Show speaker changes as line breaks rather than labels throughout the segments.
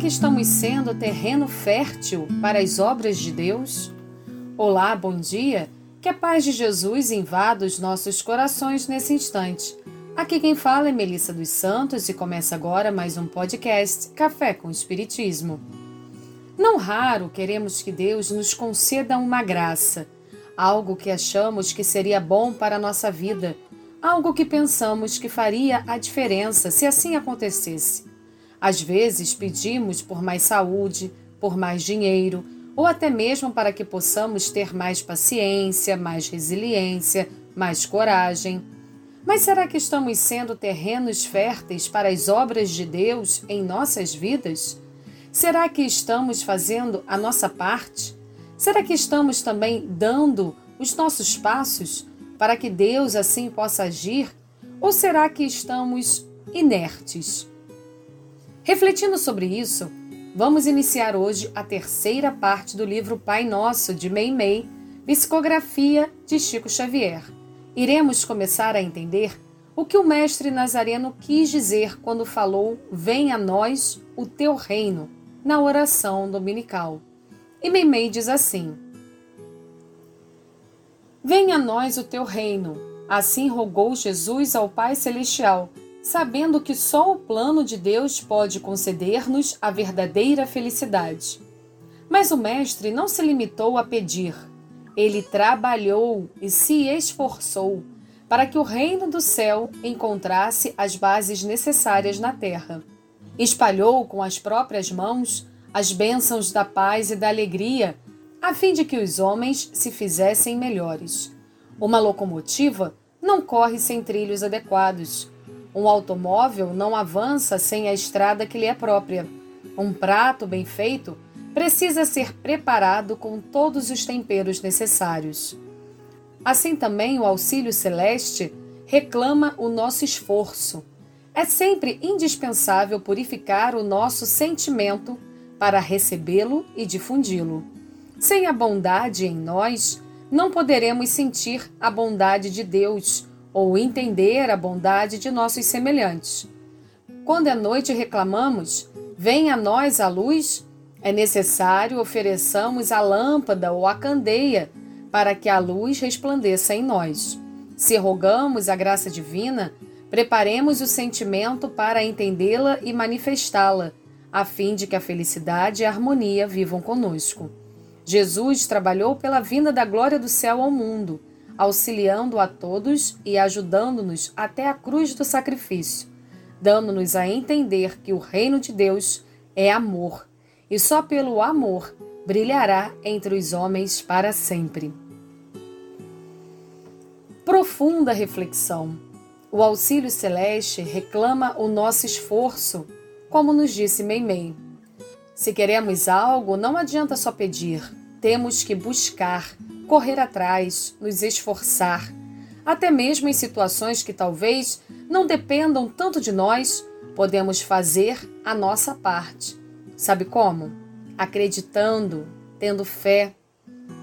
Que estamos sendo terreno fértil para as obras de Deus? Olá, bom dia. Que a paz de Jesus invada os nossos corações nesse instante. Aqui quem fala é Melissa dos Santos e começa agora mais um podcast Café com Espiritismo. Não raro queremos que Deus nos conceda uma graça, algo que achamos que seria bom para a nossa vida, algo que pensamos que faria a diferença se assim acontecesse. Às vezes pedimos por mais saúde, por mais dinheiro, ou até mesmo para que possamos ter mais paciência, mais resiliência, mais coragem. Mas será que estamos sendo terrenos férteis para as obras de Deus em nossas vidas? Será que estamos fazendo a nossa parte? Será que estamos também dando os nossos passos para que Deus assim possa agir? Ou será que estamos inertes? Refletindo sobre isso, vamos iniciar hoje a terceira parte do livro Pai Nosso de Mei Mei, Psicografia de Chico Xavier. Iremos começar a entender o que o mestre Nazareno quis dizer quando falou: Venha a nós o teu reino na oração dominical. E Meimei diz assim: Venha a nós o teu reino. Assim rogou Jesus ao Pai Celestial, sabendo que só o plano de Deus pode conceder-nos a verdadeira felicidade. Mas o Mestre não se limitou a pedir, ele trabalhou e se esforçou para que o reino do céu encontrasse as bases necessárias na terra espalhou com as próprias mãos as bênçãos da paz e da alegria, a fim de que os homens se fizessem melhores. Uma locomotiva não corre sem trilhos adequados. Um automóvel não avança sem a estrada que lhe é própria. Um prato bem feito precisa ser preparado com todos os temperos necessários. Assim também o auxílio celeste reclama o nosso esforço, é sempre indispensável purificar o nosso sentimento para recebê-lo e difundi-lo. Sem a bondade em nós, não poderemos sentir a bondade de Deus ou entender a bondade de nossos semelhantes. Quando à noite reclamamos, vem a nós a luz, é necessário ofereçamos a lâmpada ou a candeia para que a luz resplandeça em nós. Se rogamos a graça divina, Preparemos o sentimento para entendê-la e manifestá-la, a fim de que a felicidade e a harmonia vivam conosco. Jesus trabalhou pela vinda da glória do céu ao mundo, auxiliando a todos e ajudando-nos até a cruz do sacrifício, dando-nos a entender que o reino de Deus é amor, e só pelo amor brilhará entre os homens para sempre. Profunda reflexão. O auxílio celeste reclama o nosso esforço, como nos disse Meimei. Se queremos algo, não adianta só pedir, temos que buscar, correr atrás, nos esforçar. Até mesmo em situações que talvez não dependam tanto de nós, podemos fazer a nossa parte. Sabe como? Acreditando, tendo fé.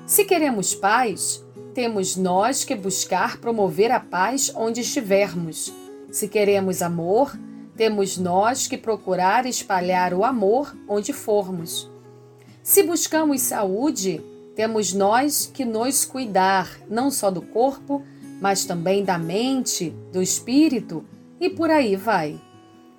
Se queremos paz, temos nós que buscar promover a paz onde estivermos. Se queremos amor, temos nós que procurar espalhar o amor onde formos. Se buscamos saúde, temos nós que nos cuidar, não só do corpo, mas também da mente, do espírito e por aí vai.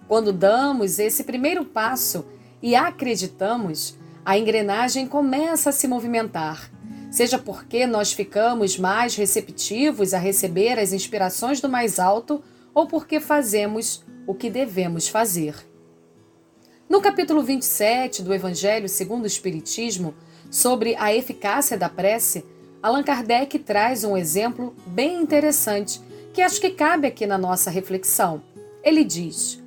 Quando damos esse primeiro passo e acreditamos, a engrenagem começa a se movimentar seja porque nós ficamos mais receptivos a receber as inspirações do mais alto ou porque fazemos o que devemos fazer. No capítulo 27 do Evangelho segundo o Espiritismo, sobre a eficácia da prece, Allan Kardec traz um exemplo bem interessante que acho que cabe aqui na nossa reflexão. Ele diz: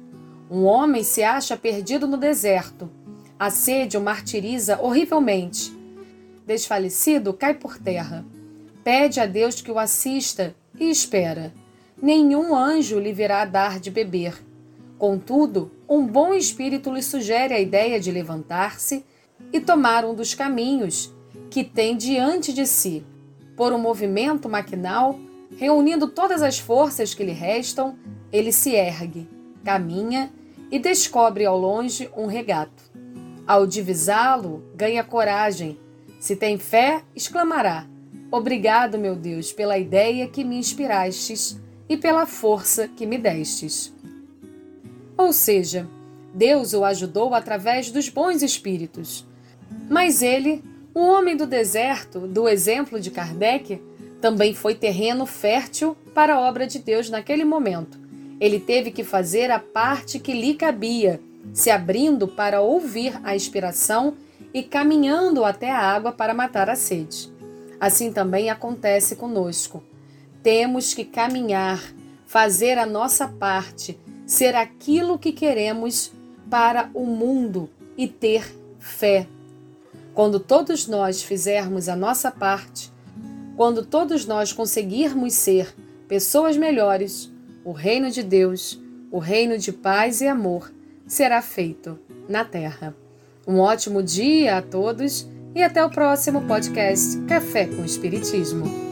Um homem se acha perdido no deserto. A sede o martiriza horrivelmente desfalecido cai por terra. Pede a Deus que o assista e espera. Nenhum anjo lhe virá dar de beber. Contudo, um bom espírito lhe sugere a ideia de levantar-se e tomar um dos caminhos que tem diante de si. Por um movimento maquinal, reunindo todas as forças que lhe restam, ele se ergue, caminha e descobre ao longe um regato. Ao divisá-lo, ganha coragem. Se tem fé, exclamará: Obrigado, meu Deus, pela ideia que me inspirastes e pela força que me destes. Ou seja, Deus o ajudou através dos bons espíritos. Mas ele, o homem do deserto, do exemplo de Kardec, também foi terreno fértil para a obra de Deus naquele momento. Ele teve que fazer a parte que lhe cabia, se abrindo para ouvir a inspiração e caminhando até a água para matar a sede. Assim também acontece conosco. Temos que caminhar, fazer a nossa parte, ser aquilo que queremos para o mundo e ter fé. Quando todos nós fizermos a nossa parte, quando todos nós conseguirmos ser pessoas melhores, o reino de Deus, o reino de paz e amor, será feito na terra. Um ótimo dia a todos e até o próximo podcast Café com Espiritismo.